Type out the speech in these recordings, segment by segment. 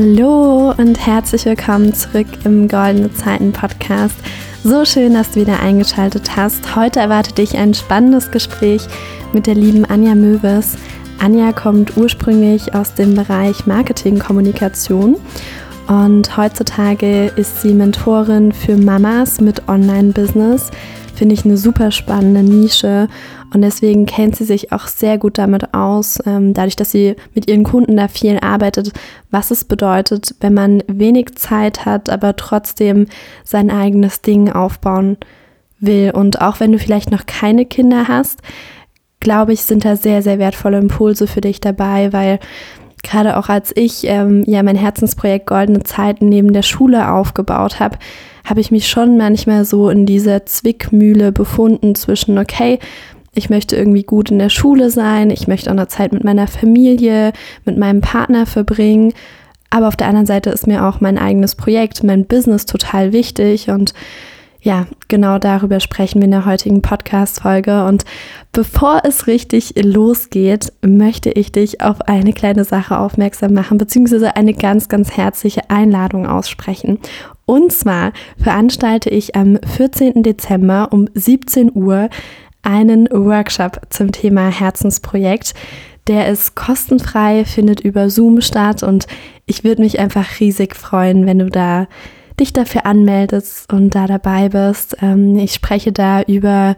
Hallo und herzlich willkommen zurück im Goldene Zeiten Podcast. So schön, dass du wieder eingeschaltet hast. Heute erwartet dich ein spannendes Gespräch mit der lieben Anja Möwes. Anja kommt ursprünglich aus dem Bereich Marketing-Kommunikation und heutzutage ist sie Mentorin für Mamas mit Online-Business. Finde ich eine super spannende Nische und deswegen kennt sie sich auch sehr gut damit aus, ähm, dadurch, dass sie mit ihren Kunden da viel arbeitet, was es bedeutet, wenn man wenig Zeit hat, aber trotzdem sein eigenes Ding aufbauen will. Und auch wenn du vielleicht noch keine Kinder hast, glaube ich, sind da sehr, sehr wertvolle Impulse für dich dabei, weil gerade auch als ich ähm, ja mein Herzensprojekt Goldene Zeiten neben der Schule aufgebaut habe, habe ich mich schon manchmal so in dieser Zwickmühle befunden zwischen, okay, ich möchte irgendwie gut in der Schule sein, ich möchte auch eine Zeit mit meiner Familie, mit meinem Partner verbringen. Aber auf der anderen Seite ist mir auch mein eigenes Projekt, mein Business total wichtig und ja, genau darüber sprechen wir in der heutigen Podcast-Folge. Und bevor es richtig losgeht, möchte ich dich auf eine kleine Sache aufmerksam machen, beziehungsweise eine ganz, ganz herzliche Einladung aussprechen. Und zwar veranstalte ich am 14. Dezember um 17 Uhr einen Workshop zum Thema Herzensprojekt. Der ist kostenfrei, findet über Zoom statt und ich würde mich einfach riesig freuen, wenn du da dich dafür anmeldest und da dabei bist. Ähm, ich spreche da über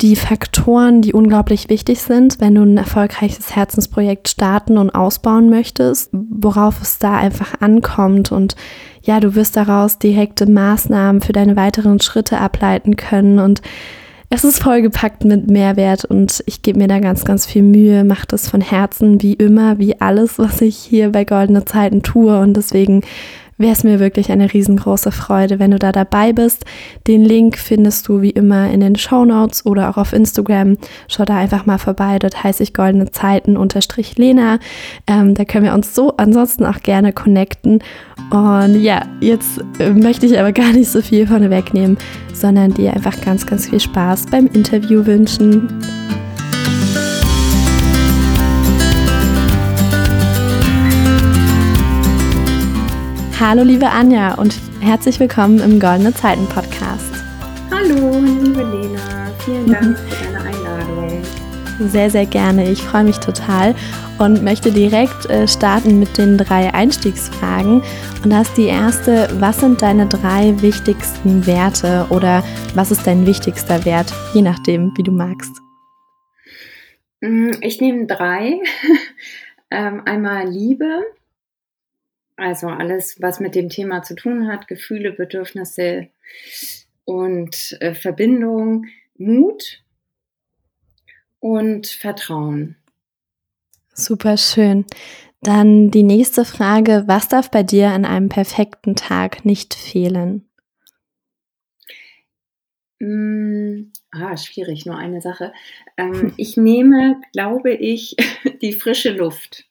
die Faktoren, die unglaublich wichtig sind, wenn du ein erfolgreiches Herzensprojekt starten und ausbauen möchtest, worauf es da einfach ankommt und ja, du wirst daraus direkte Maßnahmen für deine weiteren Schritte ableiten können und es ist vollgepackt mit Mehrwert und ich gebe mir da ganz, ganz viel Mühe, mache das von Herzen, wie immer, wie alles, was ich hier bei Goldene Zeiten tue. Und deswegen wäre es mir wirklich eine riesengroße Freude, wenn du da dabei bist. Den Link findest du wie immer in den Show Notes oder auch auf Instagram. Schau da einfach mal vorbei. Dort heiße ich Goldene Zeiten unterstrich Lena. Ähm, da können wir uns so ansonsten auch gerne connecten. Und ja, jetzt äh, möchte ich aber gar nicht so viel von wegnehmen, sondern dir einfach ganz, ganz viel Spaß beim Interview wünschen. Hallo liebe Anja und herzlich willkommen im Goldene Zeiten Podcast. Hallo liebe Lena, vielen Dank für deine Einladung. Sehr, sehr gerne. Ich freue mich total und möchte direkt äh, starten mit den drei Einstiegsfragen. Und da ist die erste, was sind deine drei wichtigsten Werte oder was ist dein wichtigster Wert, je nachdem, wie du magst? Mm, ich nehme drei. Ähm, einmal Liebe, also alles, was mit dem Thema zu tun hat, Gefühle, Bedürfnisse und äh, Verbindung, Mut und Vertrauen. Super schön. Dann die nächste Frage, was darf bei dir an einem perfekten Tag nicht fehlen? Mm, ah, schwierig, nur eine Sache. Ähm, ich nehme, glaube ich, die frische Luft.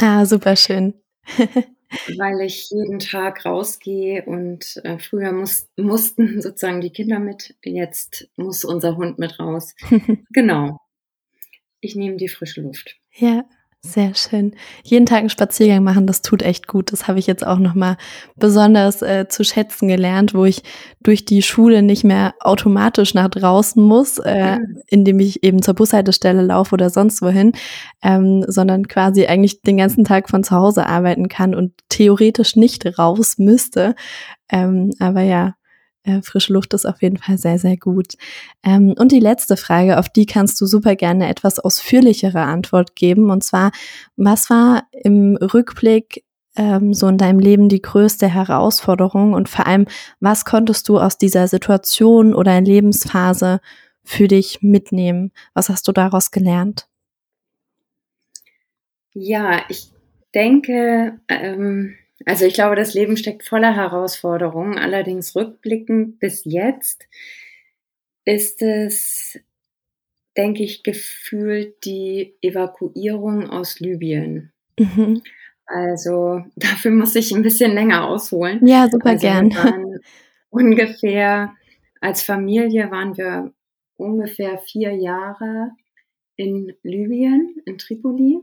Ah, super schön. weil ich jeden Tag rausgehe und äh, früher muss, mussten sozusagen die Kinder mit, jetzt muss unser Hund mit raus. genau. Ich nehme die frische Luft. Ja, sehr schön. Jeden Tag einen Spaziergang machen, das tut echt gut. Das habe ich jetzt auch nochmal besonders äh, zu schätzen gelernt, wo ich durch die Schule nicht mehr automatisch nach draußen muss, äh, mhm. indem ich eben zur Bushaltestelle laufe oder sonst wohin, ähm, sondern quasi eigentlich den ganzen Tag von zu Hause arbeiten kann und theoretisch nicht raus müsste. Ähm, aber ja, äh, frische Luft ist auf jeden Fall sehr, sehr gut. Ähm, und die letzte Frage, auf die kannst du super gerne etwas ausführlichere Antwort geben. Und zwar, was war im Rückblick ähm, so in deinem Leben die größte Herausforderung? Und vor allem, was konntest du aus dieser Situation oder Lebensphase für dich mitnehmen? Was hast du daraus gelernt? Ja, ich denke, ähm also ich glaube, das Leben steckt voller Herausforderungen. Allerdings rückblickend bis jetzt ist es, denke ich, gefühlt die Evakuierung aus Libyen. Mhm. Also dafür muss ich ein bisschen länger ausholen. Ja, super also gern. ungefähr als Familie waren wir ungefähr vier Jahre in Libyen, in Tripoli.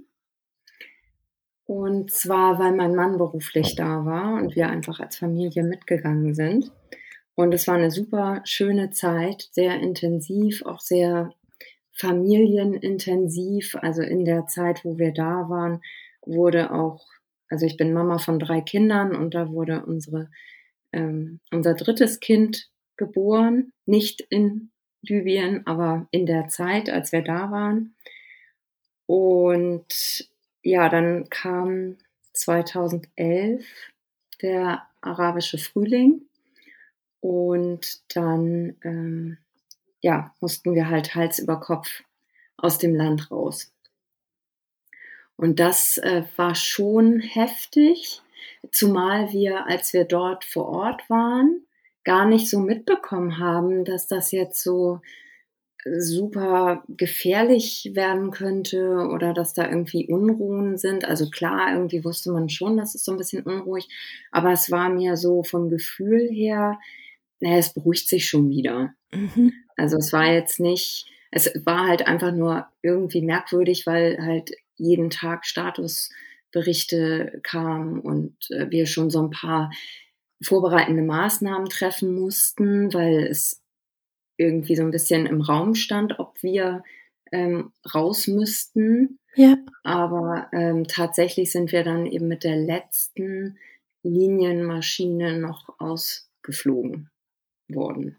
Und zwar, weil mein Mann beruflich da war und wir einfach als Familie mitgegangen sind. Und es war eine super schöne Zeit, sehr intensiv, auch sehr familienintensiv. Also in der Zeit, wo wir da waren, wurde auch, also ich bin Mama von drei Kindern und da wurde unsere, ähm, unser drittes Kind geboren, nicht in Libyen, aber in der Zeit, als wir da waren. Und ja, dann kam 2011 der arabische Frühling und dann ähm, ja, mussten wir halt Hals über Kopf aus dem Land raus. Und das äh, war schon heftig, zumal wir, als wir dort vor Ort waren, gar nicht so mitbekommen haben, dass das jetzt so super gefährlich werden könnte oder dass da irgendwie Unruhen sind. Also klar, irgendwie wusste man schon, dass es so ein bisschen unruhig, aber es war mir so vom Gefühl her, naja, es beruhigt sich schon wieder. Mhm. Also es war jetzt nicht, es war halt einfach nur irgendwie merkwürdig, weil halt jeden Tag Statusberichte kamen und äh, wir schon so ein paar vorbereitende Maßnahmen treffen mussten, weil es irgendwie so ein bisschen im Raum stand, ob wir ähm, raus müssten. Ja. Aber ähm, tatsächlich sind wir dann eben mit der letzten Linienmaschine noch ausgeflogen worden.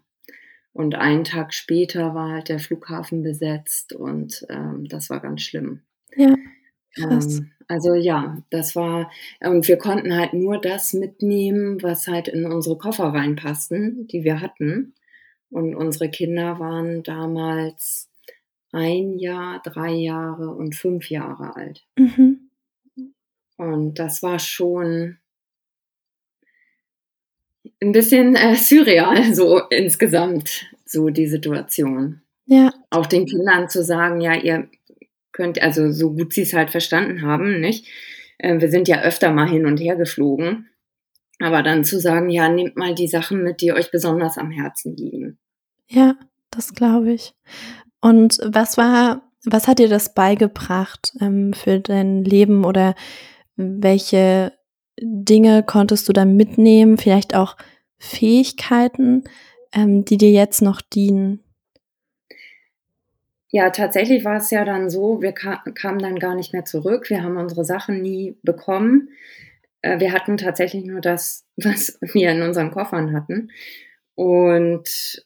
Und einen Tag später war halt der Flughafen besetzt und ähm, das war ganz schlimm. Ja. Ähm, also ja, das war, und wir konnten halt nur das mitnehmen, was halt in unsere Koffer reinpassten, die wir hatten. Und unsere Kinder waren damals ein Jahr, drei Jahre und fünf Jahre alt. Mhm. Und das war schon ein bisschen äh, surreal, so insgesamt, so die Situation. Ja. Auch den Kindern zu sagen, ja, ihr könnt, also so gut sie es halt verstanden haben, nicht? Äh, wir sind ja öfter mal hin und her geflogen. Aber dann zu sagen, ja, nehmt mal die Sachen mit, die euch besonders am Herzen liegen. Ja, das glaube ich. Und was war, was hat dir das beigebracht ähm, für dein Leben oder welche Dinge konntest du da mitnehmen? Vielleicht auch Fähigkeiten, ähm, die dir jetzt noch dienen? Ja, tatsächlich war es ja dann so, wir ka kamen dann gar nicht mehr zurück. Wir haben unsere Sachen nie bekommen. Äh, wir hatten tatsächlich nur das, was wir in unseren Koffern hatten. Und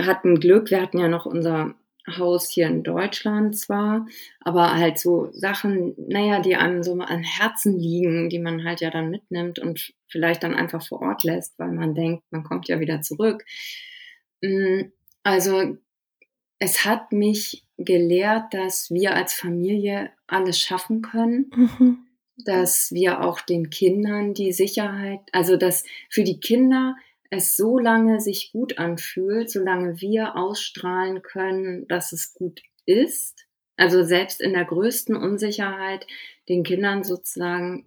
hatten Glück. Wir hatten ja noch unser Haus hier in Deutschland zwar, aber halt so Sachen, naja, die einem so an Herzen liegen, die man halt ja dann mitnimmt und vielleicht dann einfach vor Ort lässt, weil man denkt, man kommt ja wieder zurück. Mm, also es hat mich gelehrt, dass wir als Familie alles schaffen können, mhm. Dass wir auch den Kindern die Sicherheit, also dass für die Kinder es so lange sich gut anfühlt, solange wir ausstrahlen können, dass es gut ist. Also selbst in der größten Unsicherheit den Kindern sozusagen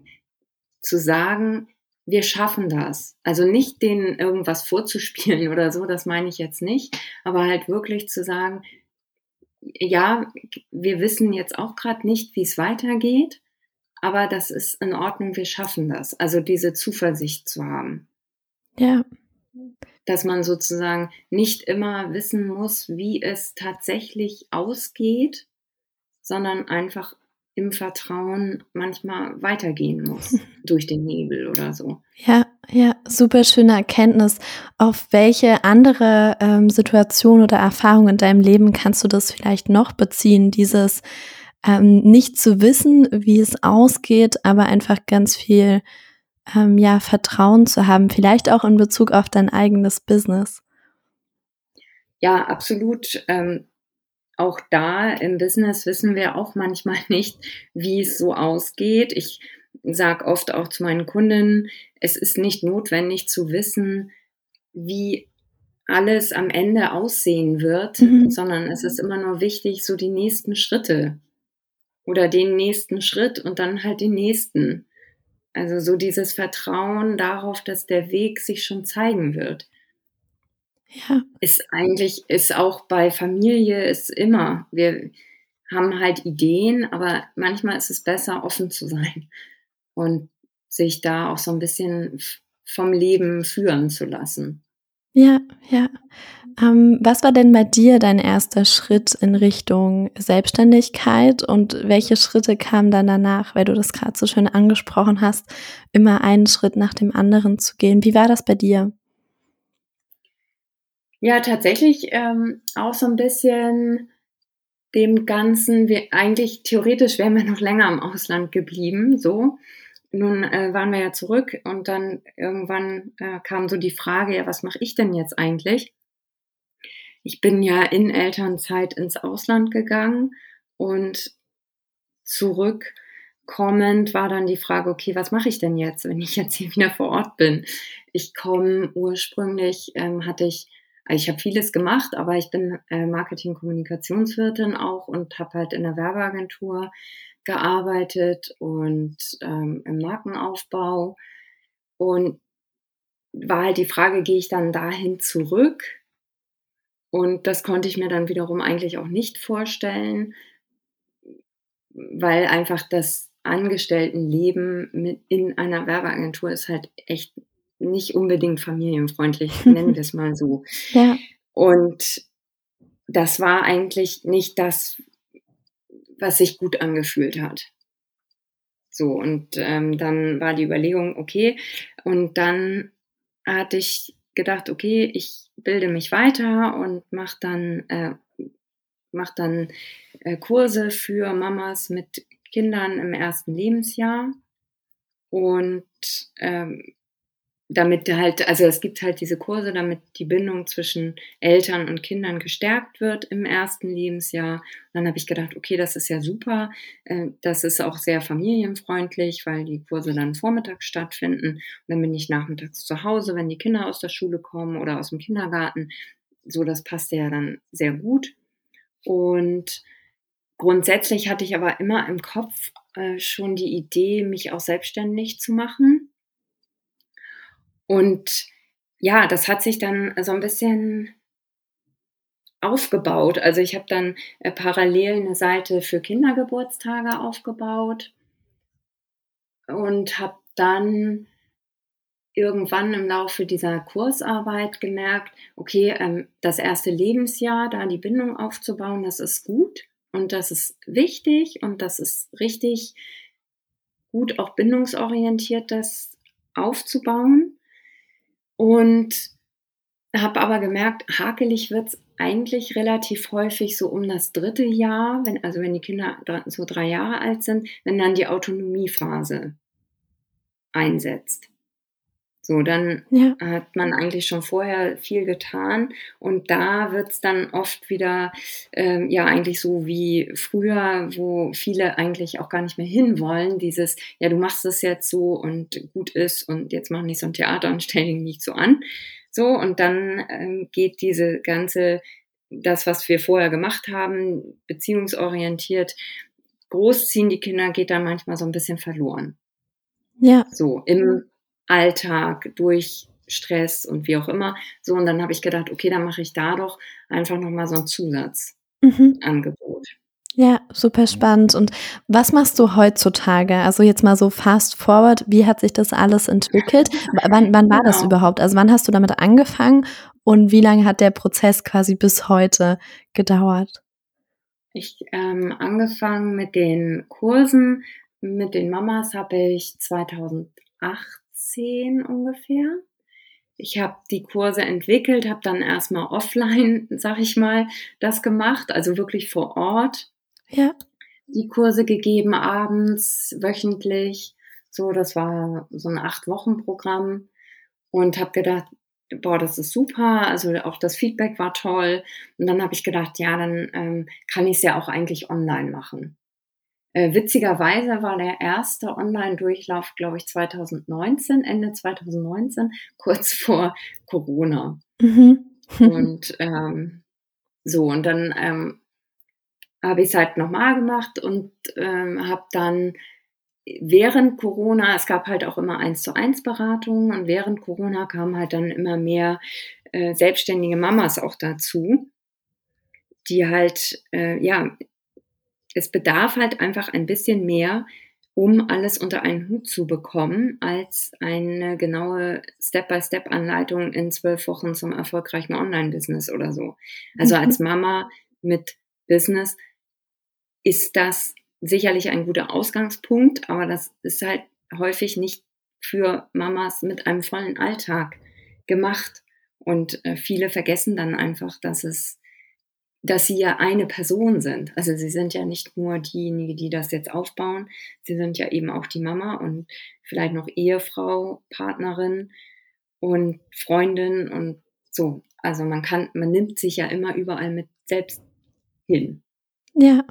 zu sagen, wir schaffen das. Also nicht denen irgendwas vorzuspielen oder so, das meine ich jetzt nicht, aber halt wirklich zu sagen, ja, wir wissen jetzt auch gerade nicht, wie es weitergeht, aber das ist in Ordnung, wir schaffen das. Also diese Zuversicht zu haben. Ja. Dass man sozusagen nicht immer wissen muss, wie es tatsächlich ausgeht, sondern einfach im Vertrauen manchmal weitergehen muss durch den Nebel oder so. Ja, ja, super schöne Erkenntnis. Auf welche andere ähm, Situation oder Erfahrung in deinem Leben kannst du das vielleicht noch beziehen? Dieses ähm, nicht zu wissen, wie es ausgeht, aber einfach ganz viel ähm, ja Vertrauen zu haben, vielleicht auch in Bezug auf dein eigenes Business. Ja, absolut. Ähm, auch da im Business wissen wir auch manchmal nicht, wie es so ausgeht. Ich sage oft auch zu meinen Kunden, es ist nicht notwendig zu wissen, wie alles am Ende aussehen wird, mhm. sondern es ist immer nur wichtig, so die nächsten Schritte oder den nächsten Schritt und dann halt den nächsten. Also so dieses Vertrauen darauf, dass der Weg sich schon zeigen wird. Ja. Ist eigentlich, ist auch bei Familie, ist immer. Wir haben halt Ideen, aber manchmal ist es besser, offen zu sein. und sich da auch so ein bisschen vom Leben führen zu lassen. Ja, ja. Ähm, was war denn bei dir dein erster Schritt in Richtung Selbstständigkeit und welche Schritte kamen dann danach, weil du das gerade so schön angesprochen hast, immer einen Schritt nach dem anderen zu gehen? Wie war das bei dir? Ja, tatsächlich ähm, auch so ein bisschen dem Ganzen, wir, eigentlich theoretisch wären wir noch länger im Ausland geblieben, so. Nun äh, waren wir ja zurück und dann irgendwann äh, kam so die Frage, ja, was mache ich denn jetzt eigentlich? Ich bin ja in Elternzeit ins Ausland gegangen und zurückkommend war dann die Frage, okay, was mache ich denn jetzt, wenn ich jetzt hier wieder vor Ort bin? Ich komme ursprünglich, ähm, hatte ich also ich habe vieles gemacht, aber ich bin äh, Marketing-Kommunikationswirtin auch und habe halt in der Werbeagentur gearbeitet und ähm, im Markenaufbau. Und war halt die Frage, gehe ich dann dahin zurück? Und das konnte ich mir dann wiederum eigentlich auch nicht vorstellen, weil einfach das Angestelltenleben mit in einer Werbeagentur ist halt echt nicht unbedingt familienfreundlich, nennen wir es mal so. Ja. Und das war eigentlich nicht das, was sich gut angefühlt hat. So, und ähm, dann war die Überlegung, okay, und dann hatte ich gedacht, okay, ich bilde mich weiter und mache dann, äh, mach dann äh, Kurse für Mamas mit Kindern im ersten Lebensjahr. Und ähm, damit halt, also es gibt halt diese Kurse, damit die Bindung zwischen Eltern und Kindern gestärkt wird im ersten Lebensjahr. Und dann habe ich gedacht, okay, das ist ja super. Äh, das ist auch sehr familienfreundlich, weil die Kurse dann vormittags stattfinden. Und dann bin ich nachmittags zu Hause, wenn die Kinder aus der Schule kommen oder aus dem Kindergarten. So, das passte ja dann sehr gut. Und grundsätzlich hatte ich aber immer im Kopf äh, schon die Idee, mich auch selbstständig zu machen und ja, das hat sich dann so ein bisschen aufgebaut. Also ich habe dann äh, parallel eine Seite für Kindergeburtstage aufgebaut und habe dann irgendwann im Laufe dieser Kursarbeit gemerkt, okay, ähm, das erste Lebensjahr, da die Bindung aufzubauen, das ist gut und das ist wichtig und das ist richtig gut auch bindungsorientiert, das aufzubauen. Und habe aber gemerkt, hakelig wird es eigentlich relativ häufig so um das dritte Jahr, wenn, also wenn die Kinder so drei Jahre alt sind, wenn dann die Autonomiephase einsetzt. So, dann ja. hat man eigentlich schon vorher viel getan und da wird es dann oft wieder, ähm, ja, eigentlich so wie früher, wo viele eigentlich auch gar nicht mehr hinwollen, dieses, ja, du machst das jetzt so und gut ist und jetzt mach nicht so ein Theater und stell dich nicht so an. So, und dann ähm, geht diese ganze, das, was wir vorher gemacht haben, beziehungsorientiert, großziehen die Kinder, geht dann manchmal so ein bisschen verloren. Ja. So, im Alltag, durch Stress und wie auch immer. So, und dann habe ich gedacht, okay, dann mache ich da doch einfach nochmal so ein Zusatzangebot. Mhm. Ja, super spannend. Und was machst du heutzutage? Also jetzt mal so fast forward, wie hat sich das alles entwickelt? wann, wann war genau. das überhaupt? Also wann hast du damit angefangen und wie lange hat der Prozess quasi bis heute gedauert? Ich ähm, angefangen mit den Kursen, mit den Mamas habe ich 2008 zehn ungefähr. Ich habe die Kurse entwickelt, habe dann erstmal offline, sag ich mal, das gemacht, also wirklich vor Ort. Ja. Die Kurse gegeben abends, wöchentlich. So, das war so ein acht Wochen Programm und habe gedacht, boah, das ist super. Also auch das Feedback war toll. Und dann habe ich gedacht, ja, dann ähm, kann ich es ja auch eigentlich online machen. Äh, witzigerweise war der erste Online-Durchlauf, glaube ich, 2019, Ende 2019, kurz vor Corona. Mhm. und ähm, so, und dann ähm, habe ich es halt nochmal gemacht und ähm, habe dann während Corona, es gab halt auch immer eins zu eins Beratungen und während Corona kamen halt dann immer mehr äh, selbstständige Mamas auch dazu, die halt äh, ja es bedarf halt einfach ein bisschen mehr um alles unter einen Hut zu bekommen, als eine genaue Step-by-Step-Anleitung in zwölf Wochen zum erfolgreichen Online-Business oder so. Also mhm. als Mama mit Business ist das sicherlich ein guter Ausgangspunkt, aber das ist halt häufig nicht für Mamas mit einem vollen Alltag gemacht. Und äh, viele vergessen dann einfach, dass es, dass sie ja eine Person sind. Also sie sind ja nicht nur diejenigen, die das jetzt aufbauen, sie sind ja eben auch die Mama und vielleicht noch Ehefrau, Partnerin und Freundin und so. Also man kann, man nimmt sich ja immer überall mit selbst hin. Ja.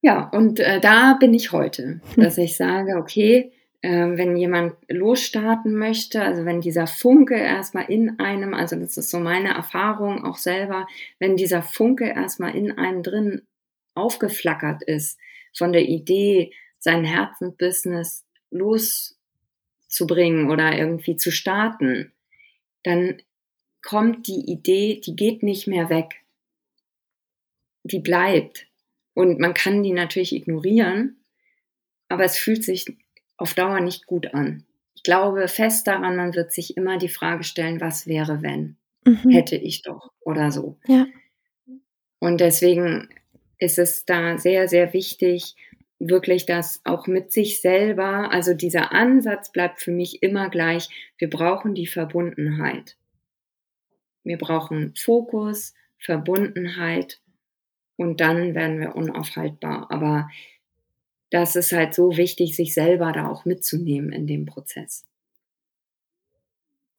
Ja, und äh, da bin ich heute, dass ich sage, okay, wenn jemand losstarten möchte, also wenn dieser Funke erstmal in einem, also das ist so meine Erfahrung auch selber, wenn dieser Funke erstmal in einem drin aufgeflackert ist, von der Idee, sein Herzensbusiness loszubringen oder irgendwie zu starten, dann kommt die Idee, die geht nicht mehr weg. Die bleibt. Und man kann die natürlich ignorieren, aber es fühlt sich auf Dauer nicht gut an. Ich glaube fest daran, man wird sich immer die Frage stellen, was wäre, wenn? Mhm. Hätte ich doch oder so. Ja. Und deswegen ist es da sehr, sehr wichtig, wirklich das auch mit sich selber, also dieser Ansatz bleibt für mich immer gleich, wir brauchen die Verbundenheit. Wir brauchen Fokus, Verbundenheit und dann werden wir unaufhaltbar. Aber das ist halt so wichtig, sich selber da auch mitzunehmen in dem Prozess.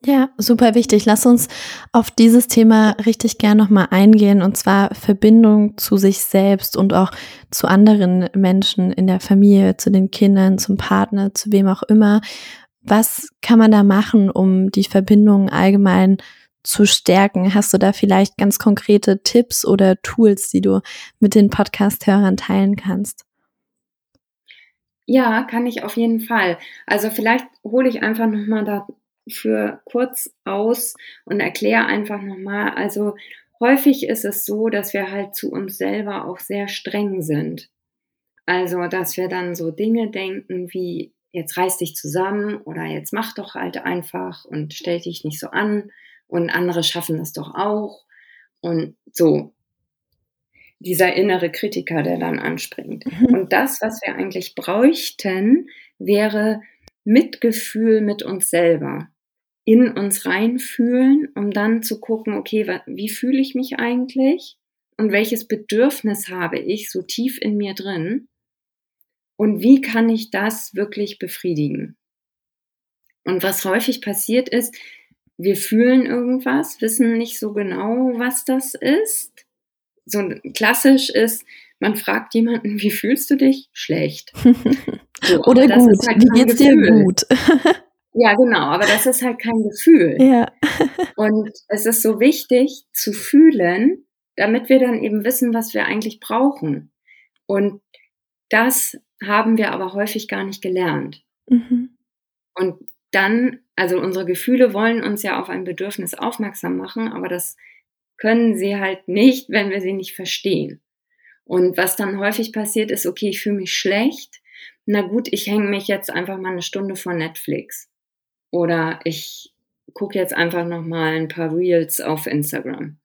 Ja, super wichtig. Lass uns auf dieses Thema richtig gern nochmal eingehen und zwar Verbindung zu sich selbst und auch zu anderen Menschen in der Familie, zu den Kindern, zum Partner, zu wem auch immer. Was kann man da machen, um die Verbindung allgemein zu stärken? Hast du da vielleicht ganz konkrete Tipps oder Tools, die du mit den Podcast-Hörern teilen kannst? Ja, kann ich auf jeden Fall. Also vielleicht hole ich einfach nochmal dafür kurz aus und erkläre einfach nochmal. Also häufig ist es so, dass wir halt zu uns selber auch sehr streng sind. Also, dass wir dann so Dinge denken wie, jetzt reiß dich zusammen oder jetzt mach doch halt einfach und stell dich nicht so an und andere schaffen das doch auch und so dieser innere Kritiker, der dann anspringt. Mhm. Und das, was wir eigentlich bräuchten, wäre Mitgefühl mit uns selber. In uns reinfühlen, um dann zu gucken, okay, wie fühle ich mich eigentlich? Und welches Bedürfnis habe ich so tief in mir drin? Und wie kann ich das wirklich befriedigen? Und was häufig passiert ist, wir fühlen irgendwas, wissen nicht so genau, was das ist. So klassisch ist, man fragt jemanden, wie fühlst du dich? Schlecht. So, Oder gut, halt wie geht's dir gut? ja, genau, aber das ist halt kein Gefühl. Ja. Und es ist so wichtig zu fühlen, damit wir dann eben wissen, was wir eigentlich brauchen. Und das haben wir aber häufig gar nicht gelernt. Mhm. Und dann, also unsere Gefühle wollen uns ja auf ein Bedürfnis aufmerksam machen, aber das können sie halt nicht, wenn wir sie nicht verstehen. Und was dann häufig passiert ist, okay, ich fühle mich schlecht. Na gut, ich hänge mich jetzt einfach mal eine Stunde vor Netflix. Oder ich gucke jetzt einfach noch mal ein paar Reels auf Instagram.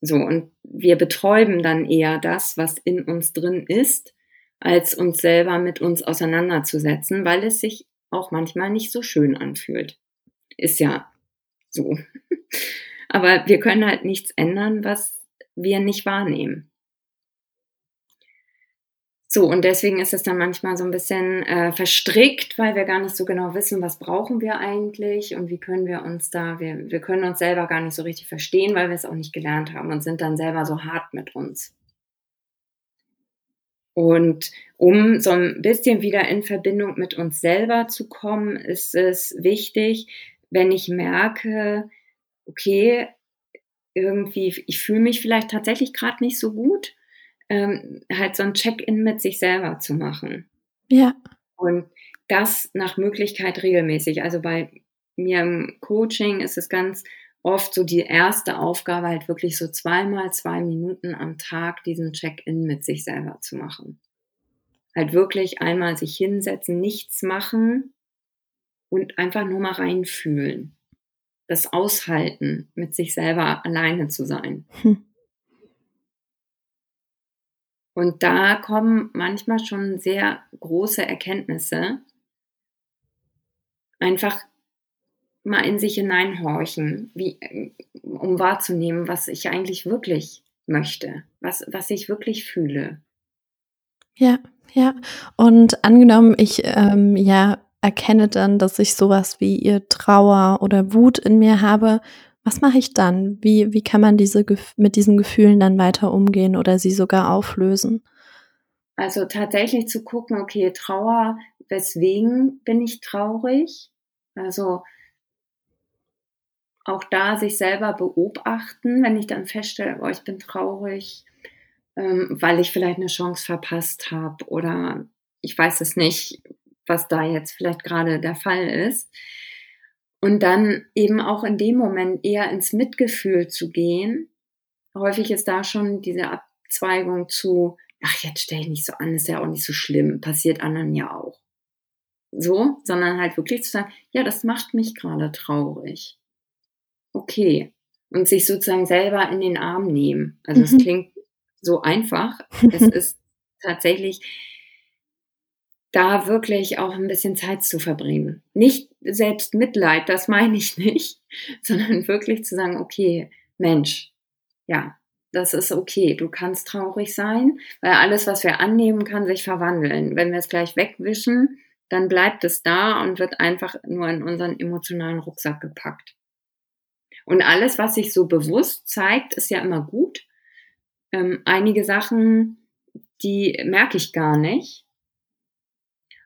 So, und wir betäuben dann eher das, was in uns drin ist, als uns selber mit uns auseinanderzusetzen, weil es sich auch manchmal nicht so schön anfühlt. Ist ja so. Aber wir können halt nichts ändern, was wir nicht wahrnehmen. So, und deswegen ist es dann manchmal so ein bisschen äh, verstrickt, weil wir gar nicht so genau wissen, was brauchen wir eigentlich und wie können wir uns da, wir, wir können uns selber gar nicht so richtig verstehen, weil wir es auch nicht gelernt haben und sind dann selber so hart mit uns. Und um so ein bisschen wieder in Verbindung mit uns selber zu kommen, ist es wichtig, wenn ich merke, okay, irgendwie, ich fühle mich vielleicht tatsächlich gerade nicht so gut, ähm, halt so ein Check-in mit sich selber zu machen. Ja. Und das nach Möglichkeit regelmäßig. Also bei mir im Coaching ist es ganz oft so die erste Aufgabe, halt wirklich so zweimal zwei Minuten am Tag diesen Check-in mit sich selber zu machen. Halt wirklich einmal sich hinsetzen, nichts machen und einfach nur mal reinfühlen. Das Aushalten, mit sich selber alleine zu sein. Hm. Und da kommen manchmal schon sehr große Erkenntnisse. Einfach mal in sich hineinhorchen, wie, um wahrzunehmen, was ich eigentlich wirklich möchte, was, was ich wirklich fühle. Ja, ja. Und angenommen, ich ähm, ja erkenne dann, dass ich sowas wie ihr Trauer oder Wut in mir habe, was mache ich dann? Wie, wie kann man diese, mit diesen Gefühlen dann weiter umgehen oder sie sogar auflösen? Also tatsächlich zu gucken, okay, Trauer, weswegen bin ich traurig? Also auch da sich selber beobachten, wenn ich dann feststelle, oh, ich bin traurig, ähm, weil ich vielleicht eine Chance verpasst habe oder ich weiß es nicht, was da jetzt vielleicht gerade der Fall ist. Und dann eben auch in dem Moment eher ins Mitgefühl zu gehen. Häufig ist da schon diese Abzweigung zu, ach, jetzt stell ich nicht so an, ist ja auch nicht so schlimm, passiert anderen ja auch. So, sondern halt wirklich zu sagen, ja, das macht mich gerade traurig. Okay. Und sich sozusagen selber in den Arm nehmen. Also es mhm. klingt so einfach. Es ist tatsächlich da wirklich auch ein bisschen Zeit zu verbringen. Nicht selbst Mitleid, das meine ich nicht, sondern wirklich zu sagen, okay, Mensch, ja, das ist okay. Du kannst traurig sein, weil alles, was wir annehmen, kann sich verwandeln. Wenn wir es gleich wegwischen, dann bleibt es da und wird einfach nur in unseren emotionalen Rucksack gepackt. Und alles, was sich so bewusst zeigt, ist ja immer gut. Ähm, einige Sachen, die merke ich gar nicht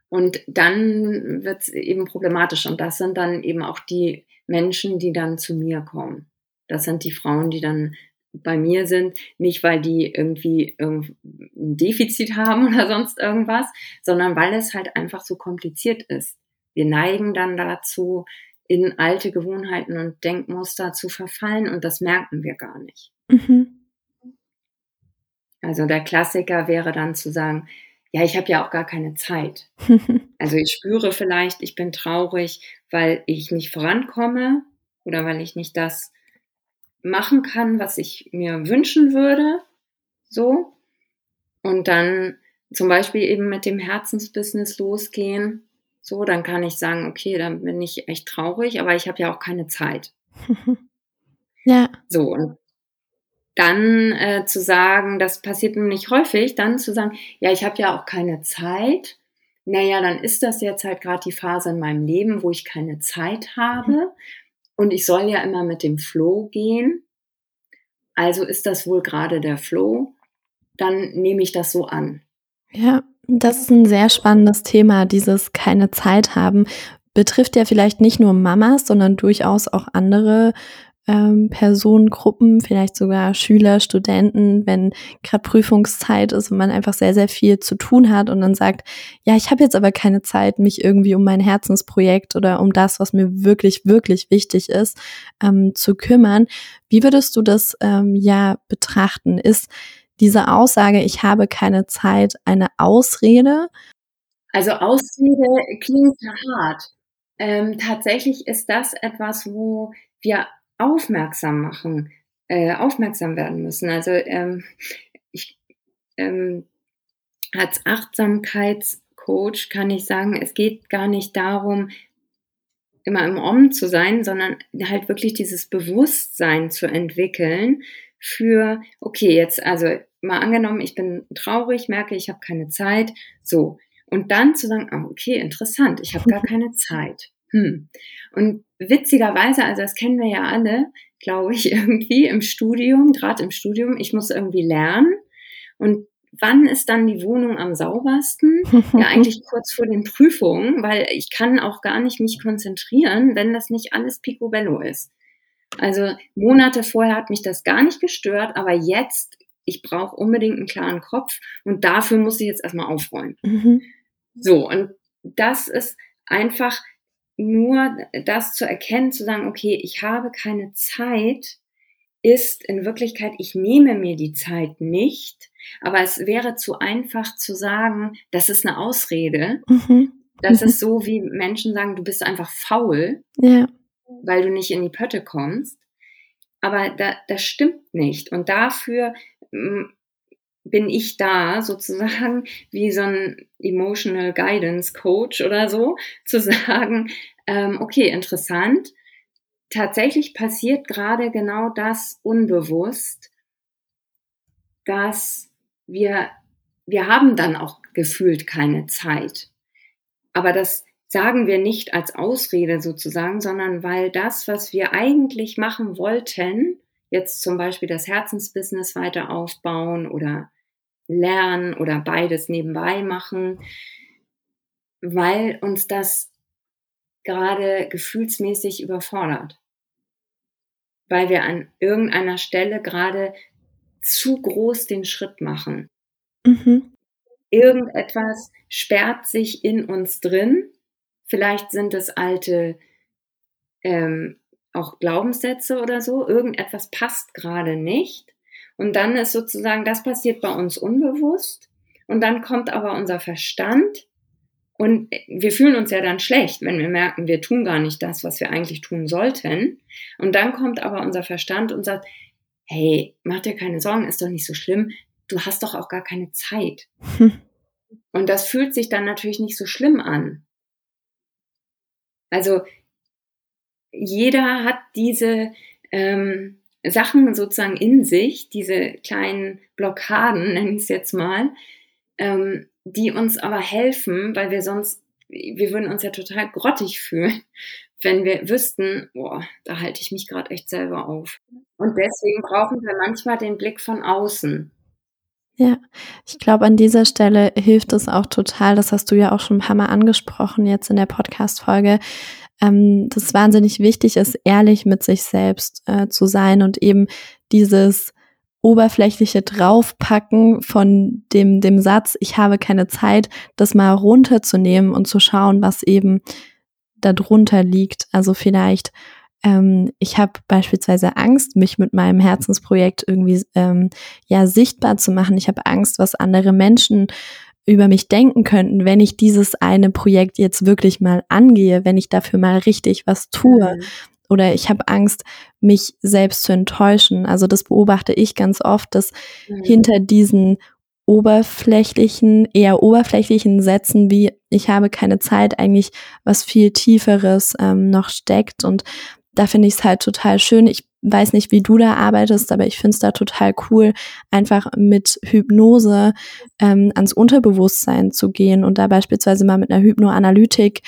und dann wird es eben problematisch. Und das sind dann eben auch die Menschen, die dann zu mir kommen. Das sind die Frauen, die dann bei mir sind, nicht weil die irgendwie ein Defizit haben oder sonst irgendwas, sondern weil es halt einfach so kompliziert ist. Wir neigen dann dazu, in alte Gewohnheiten und Denkmuster zu verfallen und das merken wir gar nicht. Mhm. Also der Klassiker wäre dann zu sagen, ja, ich habe ja auch gar keine Zeit. also ich spüre vielleicht, ich bin traurig, weil ich nicht vorankomme oder weil ich nicht das machen kann, was ich mir wünschen würde. So. Und dann zum Beispiel eben mit dem Herzensbusiness losgehen. So, dann kann ich sagen, okay, dann bin ich echt traurig, aber ich habe ja auch keine Zeit. ja. So, und dann äh, zu sagen, das passiert nämlich häufig, dann zu sagen, ja, ich habe ja auch keine Zeit. Naja, dann ist das jetzt halt gerade die Phase in meinem Leben, wo ich keine Zeit habe. Mhm. Und ich soll ja immer mit dem Flow gehen. Also ist das wohl gerade der Flow. Dann nehme ich das so an. Ja, das ist ein sehr spannendes Thema, dieses keine Zeit haben. Betrifft ja vielleicht nicht nur Mamas, sondern durchaus auch andere ähm, Personengruppen, vielleicht sogar Schüler, Studenten, wenn gerade Prüfungszeit ist und man einfach sehr, sehr viel zu tun hat und dann sagt, ja, ich habe jetzt aber keine Zeit, mich irgendwie um mein Herzensprojekt oder um das, was mir wirklich, wirklich wichtig ist, ähm, zu kümmern. Wie würdest du das ähm, ja betrachten? Ist diese Aussage, ich habe keine Zeit, eine Ausrede? Also Ausrede klingt hart. Ähm, tatsächlich ist das etwas, wo wir aufmerksam machen, äh, aufmerksam werden müssen. Also ähm, ich, ähm, als Achtsamkeitscoach kann ich sagen, es geht gar nicht darum, immer im Om zu sein, sondern halt wirklich dieses Bewusstsein zu entwickeln für, okay, jetzt also mal angenommen, ich bin traurig, merke, ich habe keine Zeit, so. Und dann zu sagen, ah, okay, interessant, ich habe gar keine Zeit. Hm. Und witzigerweise, also das kennen wir ja alle, glaube ich, irgendwie im Studium, gerade im Studium, ich muss irgendwie lernen. Und wann ist dann die Wohnung am saubersten? Ja, eigentlich kurz vor den Prüfungen, weil ich kann auch gar nicht mich konzentrieren, wenn das nicht alles picobello ist. Also Monate vorher hat mich das gar nicht gestört, aber jetzt, ich brauche unbedingt einen klaren Kopf und dafür muss ich jetzt erstmal aufräumen. Mhm. So, und das ist einfach nur das zu erkennen, zu sagen, okay, ich habe keine Zeit, ist in Wirklichkeit, ich nehme mir die Zeit nicht, Aber es wäre zu einfach zu sagen, das ist eine Ausrede. Mhm. Das ist so, wie Menschen sagen, du bist einfach faul, ja. weil du nicht in die Pötte kommst. Aber da, das stimmt nicht. Und dafür hm, bin ich da sozusagen wie so ein Emotional Guidance Coach oder so, zu sagen, ähm, okay, interessant. Tatsächlich passiert gerade genau das unbewusst, dass wir, wir haben dann auch gefühlt keine Zeit. Aber das sagen wir nicht als Ausrede sozusagen, sondern weil das, was wir eigentlich machen wollten, jetzt zum Beispiel das Herzensbusiness weiter aufbauen oder lernen oder beides nebenbei machen, weil uns das gerade gefühlsmäßig überfordert. Weil wir an irgendeiner Stelle gerade zu groß den Schritt machen. Mhm. Irgendetwas sperrt sich in uns drin. Vielleicht sind es alte ähm, auch Glaubenssätze oder so. Irgendetwas passt gerade nicht. Und dann ist sozusagen, das passiert bei uns unbewusst. Und dann kommt aber unser Verstand. Und wir fühlen uns ja dann schlecht, wenn wir merken, wir tun gar nicht das, was wir eigentlich tun sollten. Und dann kommt aber unser Verstand und sagt, hey, mach dir keine Sorgen, ist doch nicht so schlimm. Du hast doch auch gar keine Zeit. Hm. Und das fühlt sich dann natürlich nicht so schlimm an. Also jeder hat diese ähm, Sachen sozusagen in sich, diese kleinen Blockaden, nenne ich es jetzt mal, ähm, die uns aber helfen, weil wir sonst, wir würden uns ja total grottig fühlen, wenn wir wüssten, boah, da halte ich mich gerade echt selber auf. Und deswegen brauchen wir manchmal den Blick von außen. Ja, ich glaube, an dieser Stelle hilft es auch total, das hast du ja auch schon ein paar Mal angesprochen jetzt in der Podcast-Folge, ähm, dass es wahnsinnig wichtig ist, ehrlich mit sich selbst äh, zu sein und eben dieses oberflächliche Draufpacken von dem, dem Satz, ich habe keine Zeit, das mal runterzunehmen und zu schauen, was eben darunter liegt. Also vielleicht, ähm, ich habe beispielsweise Angst, mich mit meinem Herzensprojekt irgendwie ähm, ja sichtbar zu machen. Ich habe Angst, was andere Menschen über mich denken könnten, wenn ich dieses eine Projekt jetzt wirklich mal angehe, wenn ich dafür mal richtig was tue. Mhm. Oder ich habe Angst, mich selbst zu enttäuschen. Also das beobachte ich ganz oft, dass mhm. hinter diesen oberflächlichen, eher oberflächlichen Sätzen wie ich habe keine Zeit eigentlich was viel tieferes ähm, noch steckt. Und da finde ich es halt total schön. Ich weiß nicht, wie du da arbeitest, aber ich finde es da total cool, einfach mit Hypnose ähm, ans Unterbewusstsein zu gehen und da beispielsweise mal mit einer Hypnoanalytik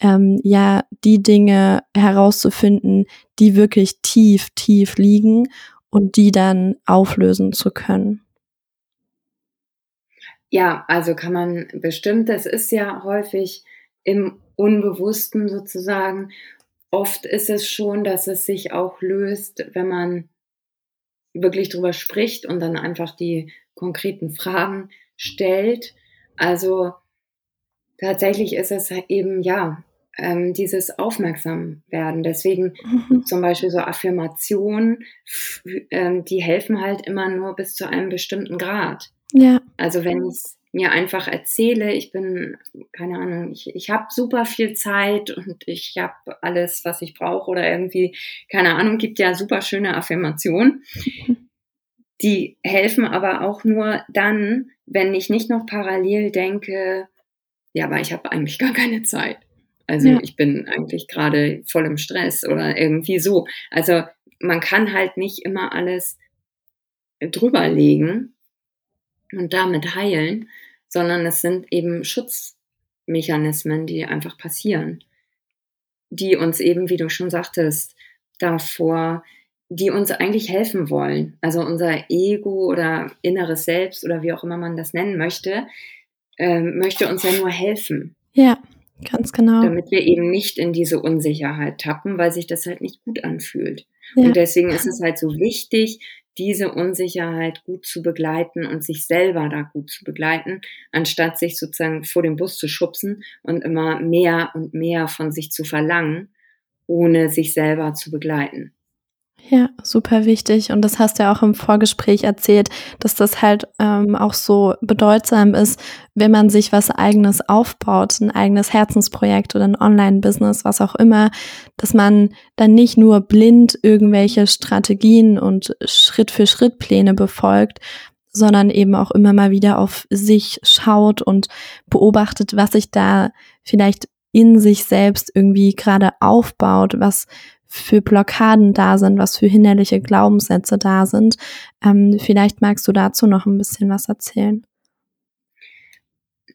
ähm, ja die Dinge herauszufinden, die wirklich tief, tief liegen und die dann auflösen zu können. Ja, also kann man bestimmt, das ist ja häufig im Unbewussten sozusagen. Oft ist es schon, dass es sich auch löst, wenn man wirklich drüber spricht und dann einfach die konkreten Fragen stellt. Also tatsächlich ist es eben, ja, ähm, dieses Aufmerksamwerden. Deswegen mhm. zum Beispiel so Affirmationen, ähm, die helfen halt immer nur bis zu einem bestimmten Grad. Ja. Also wenn ich mir einfach erzähle, ich bin, keine Ahnung, ich, ich habe super viel Zeit und ich habe alles, was ich brauche oder irgendwie, keine Ahnung, gibt ja super schöne Affirmationen. Die helfen aber auch nur dann, wenn ich nicht noch parallel denke, ja, aber ich habe eigentlich gar keine Zeit. Also ja. ich bin eigentlich gerade voll im Stress oder irgendwie so. Also man kann halt nicht immer alles drüberlegen, und damit heilen, sondern es sind eben Schutzmechanismen, die einfach passieren, die uns eben, wie du schon sagtest, davor, die uns eigentlich helfen wollen. Also unser Ego oder inneres Selbst oder wie auch immer man das nennen möchte, äh, möchte uns ja nur helfen. Ja, ganz genau. Damit wir eben nicht in diese Unsicherheit tappen, weil sich das halt nicht gut anfühlt. Ja. Und deswegen ist es halt so wichtig, diese Unsicherheit gut zu begleiten und sich selber da gut zu begleiten, anstatt sich sozusagen vor dem Bus zu schubsen und immer mehr und mehr von sich zu verlangen, ohne sich selber zu begleiten. Ja, super wichtig. Und das hast du ja auch im Vorgespräch erzählt, dass das halt ähm, auch so bedeutsam ist, wenn man sich was eigenes aufbaut, ein eigenes Herzensprojekt oder ein Online-Business, was auch immer, dass man dann nicht nur blind irgendwelche Strategien und Schritt für Schritt Pläne befolgt, sondern eben auch immer mal wieder auf sich schaut und beobachtet, was sich da vielleicht in sich selbst irgendwie gerade aufbaut, was für Blockaden da sind, was für hinderliche Glaubenssätze da sind. Ähm, vielleicht magst du dazu noch ein bisschen was erzählen.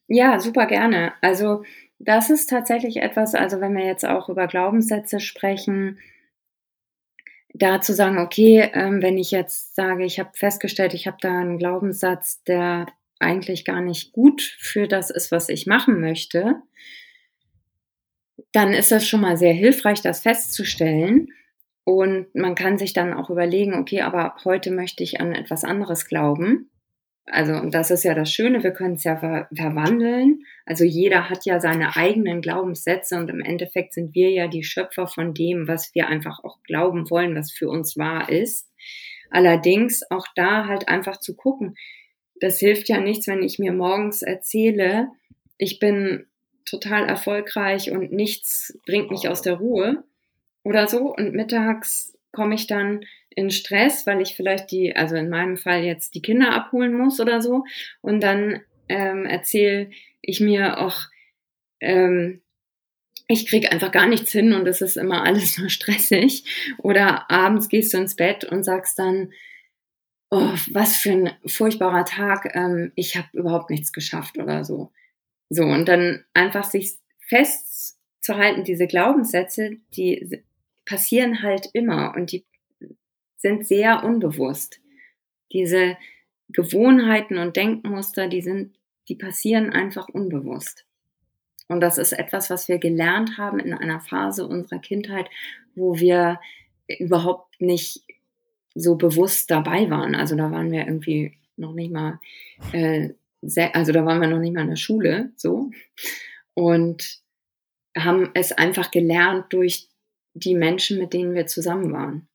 Ja, super gerne. Also das ist tatsächlich etwas, also wenn wir jetzt auch über Glaubenssätze sprechen, da zu sagen, okay, ähm, wenn ich jetzt sage, ich habe festgestellt, ich habe da einen Glaubenssatz, der eigentlich gar nicht gut für das ist, was ich machen möchte, dann ist das schon mal sehr hilfreich, das festzustellen. Und man kann sich dann auch überlegen, okay, aber heute möchte ich an etwas anderes glauben. Also, und das ist ja das Schöne, wir können es ja ver verwandeln. Also jeder hat ja seine eigenen Glaubenssätze und im Endeffekt sind wir ja die Schöpfer von dem, was wir einfach auch glauben wollen, was für uns wahr ist. Allerdings auch da halt einfach zu gucken. Das hilft ja nichts, wenn ich mir morgens erzähle, ich bin total erfolgreich und nichts bringt mich aus der Ruhe oder so. Und mittags komme ich dann in Stress, weil ich vielleicht die, also in meinem Fall jetzt die Kinder abholen muss oder so. Und dann ähm, erzähle ich mir auch, ähm, ich kriege einfach gar nichts hin und es ist immer alles nur stressig. Oder abends gehst du ins Bett und sagst dann, oh, was für ein furchtbarer Tag, ähm, ich habe überhaupt nichts geschafft oder so. So, und dann einfach sich festzuhalten, diese Glaubenssätze, die passieren halt immer und die sind sehr unbewusst. Diese Gewohnheiten und Denkmuster, die sind, die passieren einfach unbewusst. Und das ist etwas, was wir gelernt haben in einer Phase unserer Kindheit, wo wir überhaupt nicht so bewusst dabei waren. Also da waren wir irgendwie noch nicht mal äh, also da waren wir noch nicht mal in der Schule, so. Und haben es einfach gelernt durch die Menschen, mit denen wir zusammen waren.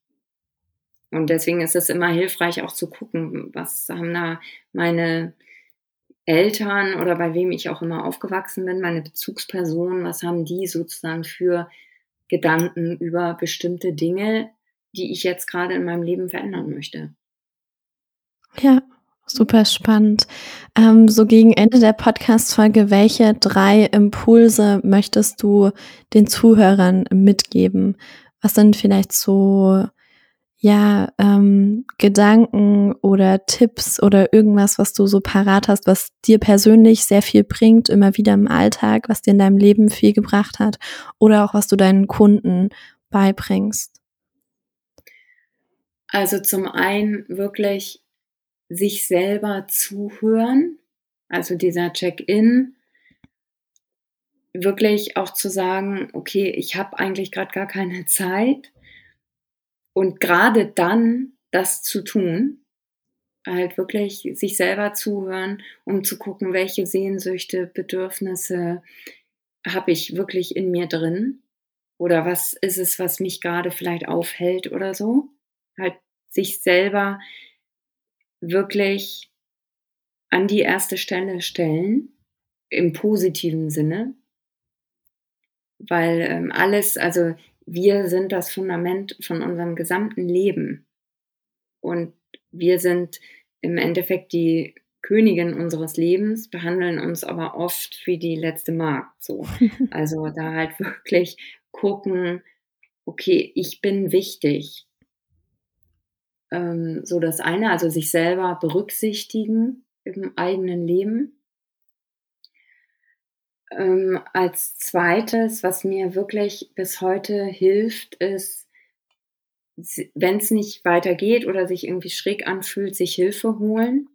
Und deswegen ist es immer hilfreich auch zu gucken, was haben da meine Eltern oder bei wem ich auch immer aufgewachsen bin, meine Bezugspersonen, was haben die sozusagen für Gedanken über bestimmte Dinge, die ich jetzt gerade in meinem Leben verändern möchte. Ja, Super spannend. Ähm, so gegen Ende der Podcast-Folge, welche drei Impulse möchtest du den Zuhörern mitgeben? Was sind vielleicht so, ja, ähm, Gedanken oder Tipps oder irgendwas, was du so parat hast, was dir persönlich sehr viel bringt, immer wieder im Alltag, was dir in deinem Leben viel gebracht hat oder auch was du deinen Kunden beibringst? Also zum einen wirklich sich selber zuhören, also dieser Check-in, wirklich auch zu sagen, okay, ich habe eigentlich gerade gar keine Zeit und gerade dann das zu tun, halt wirklich sich selber zuhören, um zu gucken, welche Sehnsüchte, Bedürfnisse habe ich wirklich in mir drin oder was ist es, was mich gerade vielleicht aufhält oder so. Halt sich selber wirklich an die erste Stelle stellen, im positiven Sinne, weil ähm, alles, also wir sind das Fundament von unserem gesamten Leben. Und wir sind im Endeffekt die Königin unseres Lebens, behandeln uns aber oft wie die letzte Magd so. Also da halt wirklich gucken, okay, ich bin wichtig ähm, so das eine, also sich selber berücksichtigen im eigenen Leben. Ähm, als zweites, was mir wirklich bis heute hilft, ist, wenn es nicht weitergeht oder sich irgendwie schräg anfühlt, sich Hilfe holen.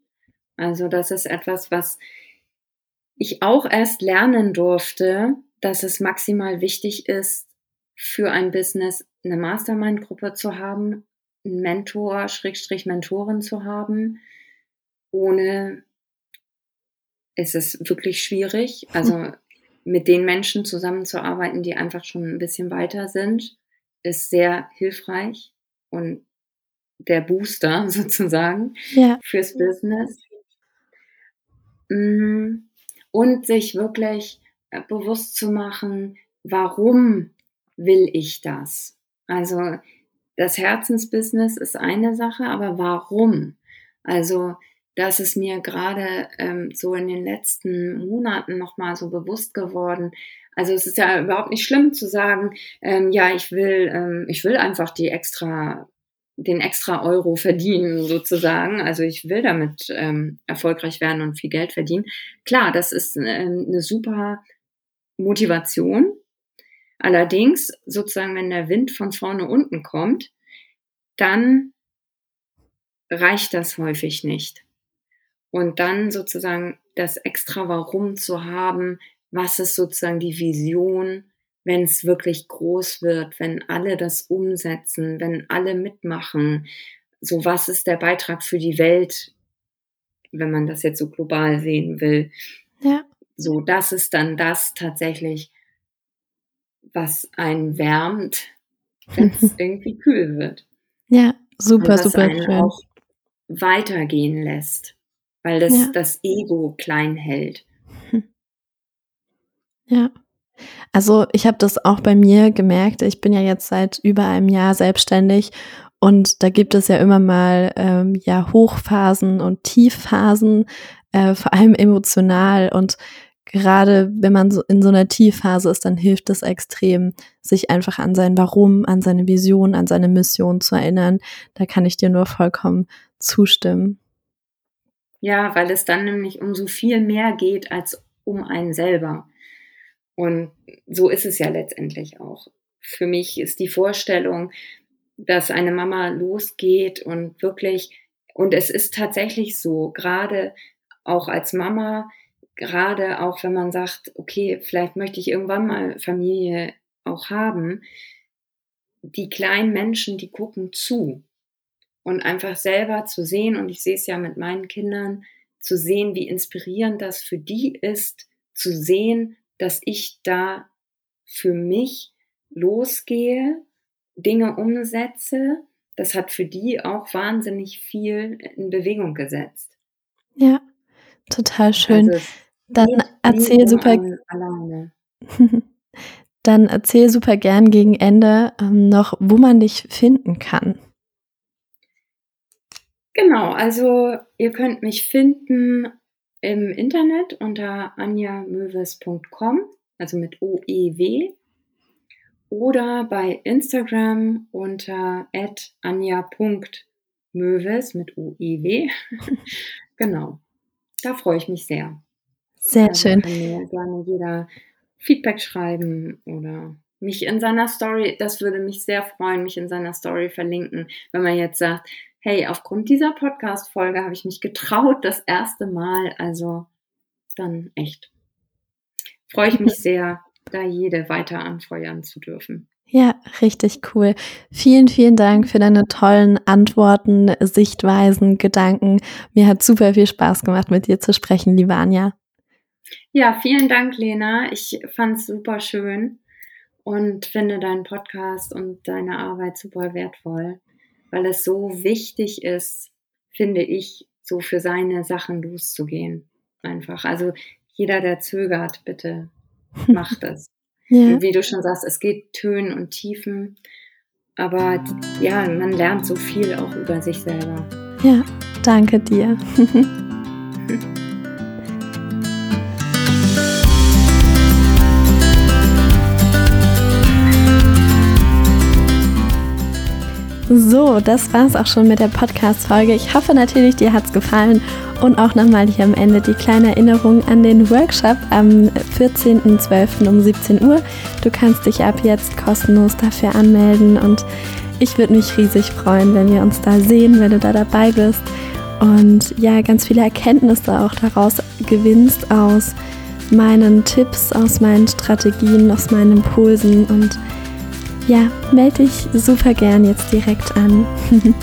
Also das ist etwas, was ich auch erst lernen durfte, dass es maximal wichtig ist, für ein Business eine Mastermind-Gruppe zu haben, einen Mentor, Schrägstrich Mentorin zu haben. Ohne ist es wirklich schwierig. Also mit den Menschen zusammenzuarbeiten, die einfach schon ein bisschen weiter sind, ist sehr hilfreich und der Booster sozusagen ja. fürs Business. Mhm. Und sich wirklich äh, bewusst zu machen, warum will ich das? Also das Herzensbusiness ist eine Sache, aber warum? Also das ist mir gerade ähm, so in den letzten Monaten nochmal so bewusst geworden. Also es ist ja überhaupt nicht schlimm zu sagen, ähm, ja, ich will, ähm, ich will einfach die extra, den extra Euro verdienen sozusagen. Also ich will damit ähm, erfolgreich werden und viel Geld verdienen. Klar, das ist ähm, eine super Motivation. Allerdings sozusagen, wenn der Wind von vorne unten kommt, dann reicht das häufig nicht. Und dann sozusagen das extra Warum zu haben, was ist sozusagen die Vision, wenn es wirklich groß wird, wenn alle das umsetzen, wenn alle mitmachen. So, was ist der Beitrag für die Welt, wenn man das jetzt so global sehen will? Ja. So, das ist dann das tatsächlich, was einen wärmt, wenn es irgendwie kühl wird. Ja, super, super schön. Auch weitergehen lässt weil das ja. das Ego klein hält. Ja. Also ich habe das auch bei mir gemerkt. Ich bin ja jetzt seit über einem Jahr selbstständig und da gibt es ja immer mal ähm, ja Hochphasen und Tiefphasen, äh, vor allem emotional und gerade wenn man so in so einer Tiefphase ist, dann hilft es extrem, sich einfach an sein Warum, an seine Vision, an seine Mission zu erinnern. Da kann ich dir nur vollkommen zustimmen. Ja, weil es dann nämlich um so viel mehr geht als um einen selber. Und so ist es ja letztendlich auch. Für mich ist die Vorstellung, dass eine Mama losgeht und wirklich, und es ist tatsächlich so, gerade auch als Mama, gerade auch wenn man sagt, okay, vielleicht möchte ich irgendwann mal Familie auch haben, die kleinen Menschen, die gucken zu und einfach selber zu sehen, und ich sehe es ja mit meinen Kindern, zu sehen, wie inspirierend das für die ist, zu sehen, dass ich da für mich losgehe, Dinge umsetze, das hat für die auch wahnsinnig viel in Bewegung gesetzt. Ja, total schön. Also Dann erzähl super. Dann erzähl super gern gegen Ende ähm, noch, wo man dich finden kann. Genau, also ihr könnt mich finden im Internet unter anjamöwes.com, also mit OEW, oder bei Instagram unter anja.möwes mit OEW. genau, da freue ich mich sehr. Sehr also schön. Kann mir gerne jeder Feedback schreiben oder mich in seiner Story, das würde mich sehr freuen, mich in seiner Story verlinken, wenn man jetzt sagt, hey, aufgrund dieser Podcast-Folge habe ich mich getraut, das erste Mal. Also dann echt. Freue ich mich sehr, da jede weiter anfeuern zu dürfen. Ja, richtig cool. Vielen, vielen Dank für deine tollen Antworten, Sichtweisen, Gedanken. Mir hat super viel Spaß gemacht, mit dir zu sprechen, liebe Anja. Ja, vielen Dank, Lena. Ich fand es super schön und finde deinen Podcast und deine Arbeit super wertvoll weil es so wichtig ist, finde ich, so für seine Sachen loszugehen. Einfach. Also jeder, der zögert, bitte macht es. ja. Wie du schon sagst, es geht Tönen und Tiefen, aber ja, man lernt so viel auch über sich selber. Ja, danke dir. So, das war es auch schon mit der Podcast-Folge. Ich hoffe natürlich, dir hat es gefallen. Und auch nochmal hier am Ende die kleine Erinnerung an den Workshop am 14.12. um 17 Uhr. Du kannst dich ab jetzt kostenlos dafür anmelden und ich würde mich riesig freuen, wenn wir uns da sehen, wenn du da dabei bist und ja, ganz viele Erkenntnisse auch daraus gewinnst aus meinen Tipps, aus meinen Strategien, aus meinen Impulsen und ja, melde dich super gern jetzt direkt an.